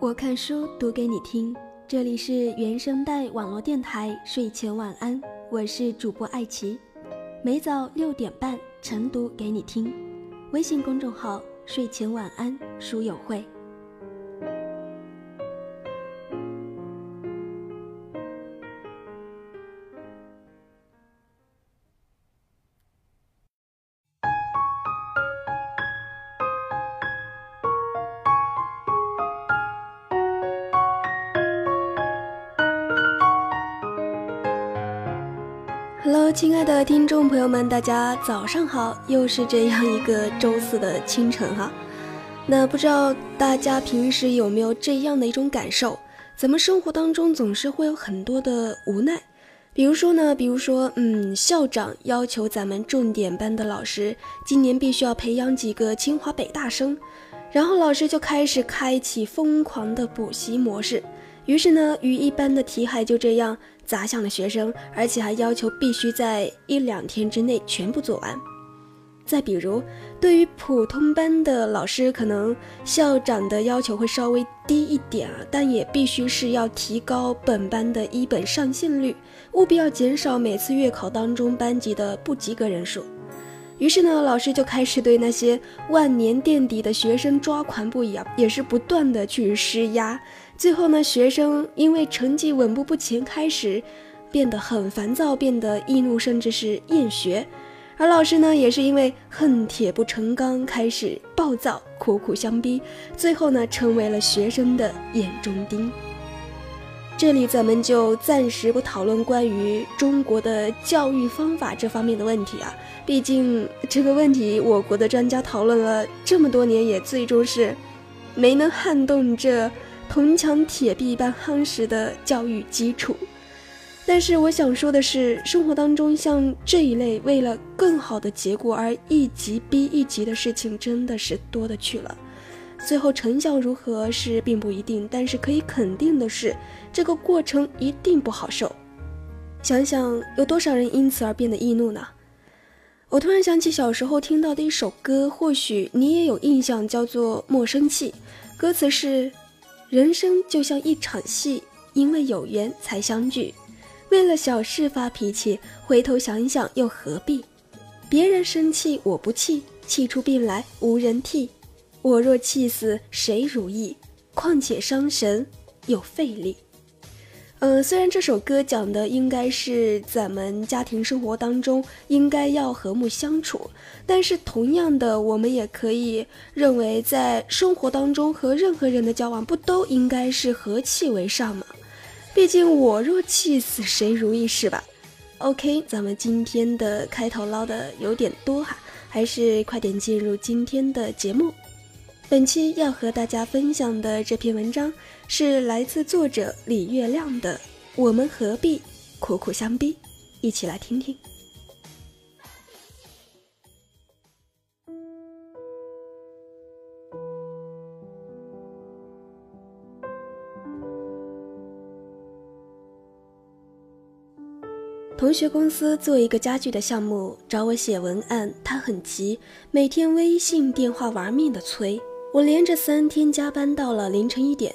我看书读给你听，这里是原声带网络电台睡前晚安，我是主播艾琪，每早六点半晨读给你听，微信公众号睡前晚安书友会。Hello，亲爱的听众朋友们，大家早上好！又是这样一个周四的清晨哈。那不知道大家平时有没有这样的一种感受？咱们生活当中总是会有很多的无奈。比如说呢，比如说，嗯，校长要求咱们重点班的老师今年必须要培养几个清华北大生，然后老师就开始开启疯狂的补习模式。于是呢，与一般的题海就这样。砸向了学生，而且还要求必须在一两天之内全部做完。再比如，对于普通班的老师，可能校长的要求会稍微低一点啊，但也必须是要提高本班的一本上线率，务必要减少每次月考当中班级的不及格人数。于是呢，老师就开始对那些万年垫底的学生抓狂不已啊，也是不断的去施压。最后呢，学生因为成绩稳步不前，开始变得很烦躁，变得易怒，甚至是厌学。而老师呢，也是因为恨铁不成钢，开始暴躁，苦苦相逼，最后呢，成为了学生的眼中钉。这里咱们就暂时不讨论关于中国的教育方法这方面的问题啊，毕竟这个问题我国的专家讨论了这么多年，也最终是没能撼动这。铜墙铁壁般夯实的教育基础，但是我想说的是，生活当中像这一类为了更好的结果而一级逼一级的事情，真的是多的去了。最后成效如何是并不一定，但是可以肯定的是，这个过程一定不好受。想想有多少人因此而变得易怒呢？我突然想起小时候听到的一首歌，或许你也有印象，叫做《莫生气》，歌词是。人生就像一场戏，因为有缘才相聚。为了小事发脾气，回头想想又何必？别人生气我不气，气出病来无人替。我若气死谁如意？况且伤神又费力。嗯，虽然这首歌讲的应该是咱们家庭生活当中应该要和睦相处，但是同样的，我们也可以认为，在生活当中和任何人的交往，不都应该是和气为上吗？毕竟我若气死谁如意，是吧？OK，咱们今天的开头唠的有点多哈，还是快点进入今天的节目。本期要和大家分享的这篇文章是来自作者李月亮的《我们何必苦苦相逼》，一起来听听。同学公司做一个家具的项目，找我写文案，他很急，每天微信电话玩命的催。我连着三天加班到了凌晨一点，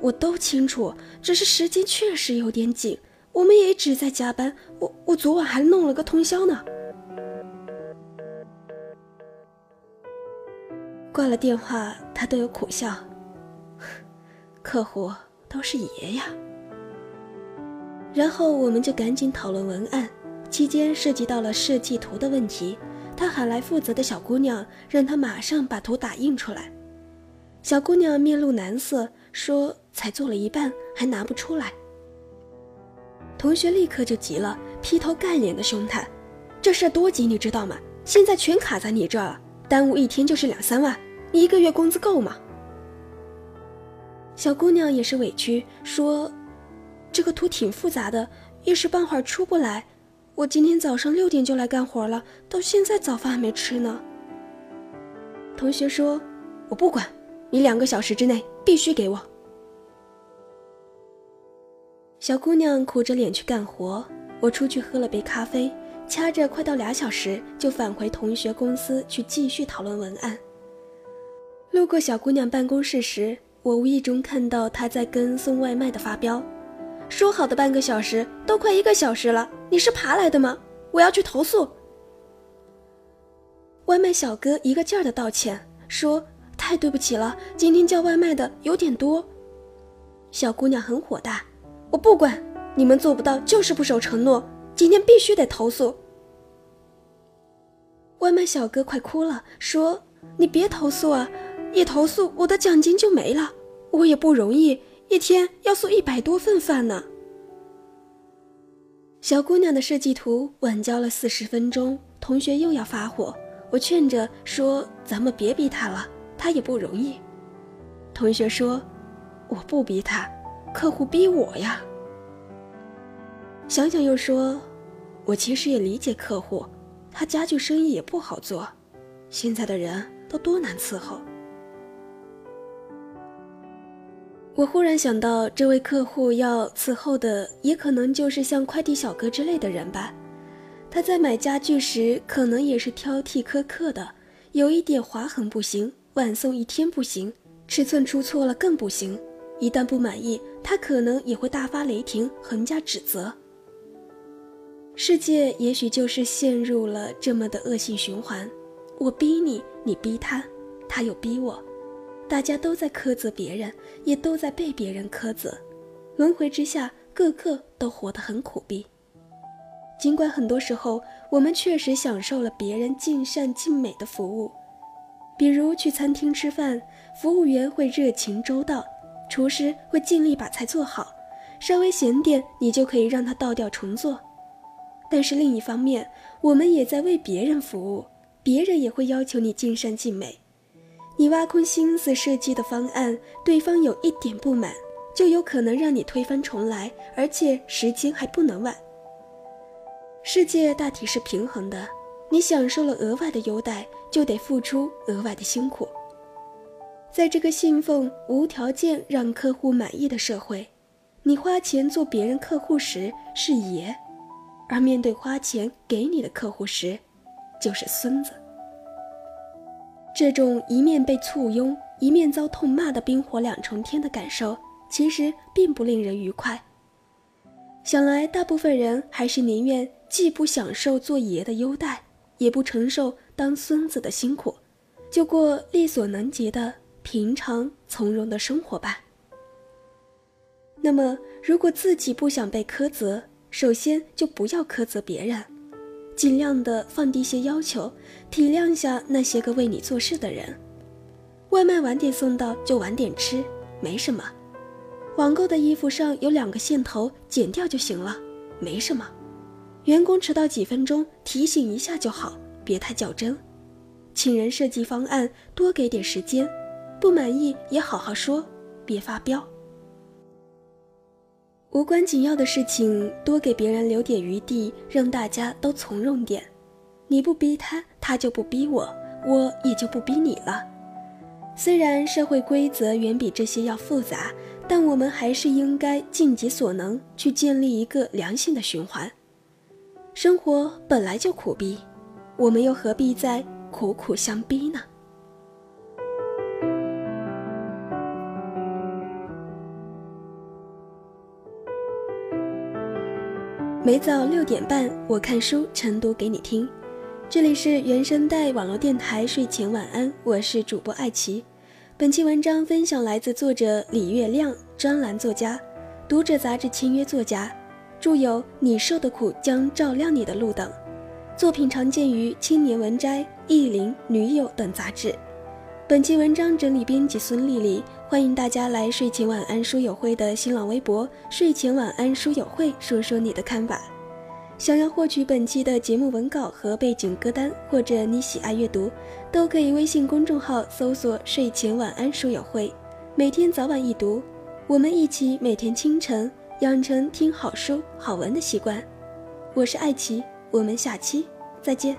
我都清楚，只是时间确实有点紧，我们也一直在加班。我我昨晚还弄了个通宵呢。挂了电话，他都有苦笑。客户都是爷呀。然后我们就赶紧讨论文案，期间涉及到了设计图的问题，他喊来负责的小姑娘，让她马上把图打印出来。小姑娘面露难色，说：“才做了一半，还拿不出来。”同学立刻就急了，劈头盖脸的凶他：“这事多急，你知道吗？现在全卡在你这儿了，耽误一天就是两三万，你一个月工资够吗？”小姑娘也是委屈，说：“这个图挺复杂的，一时半会儿出不来。我今天早上六点就来干活了，到现在早饭还没吃呢。同学说：“我不管，你两个小时之内必须给我。”小姑娘苦着脸去干活，我出去喝了杯咖啡，掐着快到俩小时就返回同学公司去继续讨论文案。路过小姑娘办公室时，我无意中看到她在跟送外卖的发飙，说好的半个小时都快一个小时了，你是爬来的吗？我要去投诉。外卖小哥一个劲儿的道歉，说太对不起了，今天叫外卖的有点多。小姑娘很火大。我不管，你们做不到就是不守承诺，今天必须得投诉。外卖小哥快哭了，说：“你别投诉啊，一投诉我的奖金就没了，我也不容易，一天要送一百多份饭呢。”小姑娘的设计图晚交了四十分钟，同学又要发火，我劝着说：“咱们别逼他了，他也不容易。”同学说：“我不逼他。”客户逼我呀。想想又说，我其实也理解客户，他家具生意也不好做，现在的人都多难伺候。我忽然想到，这位客户要伺候的也可能就是像快递小哥之类的人吧。他在买家具时，可能也是挑剔苛刻的，有一点划痕不行，晚送一天不行，尺寸出错了更不行。一旦不满意，他可能也会大发雷霆，横加指责。世界也许就是陷入了这么的恶性循环：我逼你，你逼他，他又逼我，大家都在苛责别人，也都在被别人苛责，轮回之下，个个都活得很苦逼。尽管很多时候我们确实享受了别人尽善尽美的服务，比如去餐厅吃饭，服务员会热情周到。厨师会尽力把菜做好，稍微咸点，你就可以让他倒掉重做。但是另一方面，我们也在为别人服务，别人也会要求你尽善尽美。你挖空心思设计的方案，对方有一点不满，就有可能让你推翻重来，而且时间还不能晚。世界大体是平衡的，你享受了额外的优待，就得付出额外的辛苦。在这个信奉无条件让客户满意的社会，你花钱做别人客户时是爷，而面对花钱给你的客户时，就是孙子。这种一面被簇拥，一面遭痛骂的冰火两重天的感受，其实并不令人愉快。想来，大部分人还是宁愿既不享受做爷的优待，也不承受当孙子的辛苦，就过力所能及的。平常从容的生活吧。那么，如果自己不想被苛责，首先就不要苛责别人，尽量的放低些要求，体谅下那些个为你做事的人。外卖晚点送到就晚点吃，没什么。网购的衣服上有两个线头，剪掉就行了，没什么。员工迟到几分钟，提醒一下就好，别太较真。请人设计方案，多给点时间。不满意也好好说，别发飙。无关紧要的事情，多给别人留点余地，让大家都从容点。你不逼他，他就不逼我，我也就不逼你了。虽然社会规则远比这些要复杂，但我们还是应该尽己所能去建立一个良性的循环。生活本来就苦逼，我们又何必再苦苦相逼呢？每早六点半，我看书晨读给你听。这里是原声带网络电台睡前晚安，我是主播艾奇。本期文章分享来自作者李月亮，专栏作家，读者杂志签约作家，著有《你受的苦将照亮你的路》等作品，常见于《青年文摘》《意林》《女友》等杂志。本期文章整理编辑孙丽丽，欢迎大家来睡前晚安书友会的新浪微博“睡前晚安书友会”说说你的看法。想要获取本期的节目文稿和背景歌单，或者你喜爱阅读，都可以微信公众号搜索“睡前晚安书友会”，每天早晚一读，我们一起每天清晨养成听好书好文的习惯。我是爱奇，我们下期再见。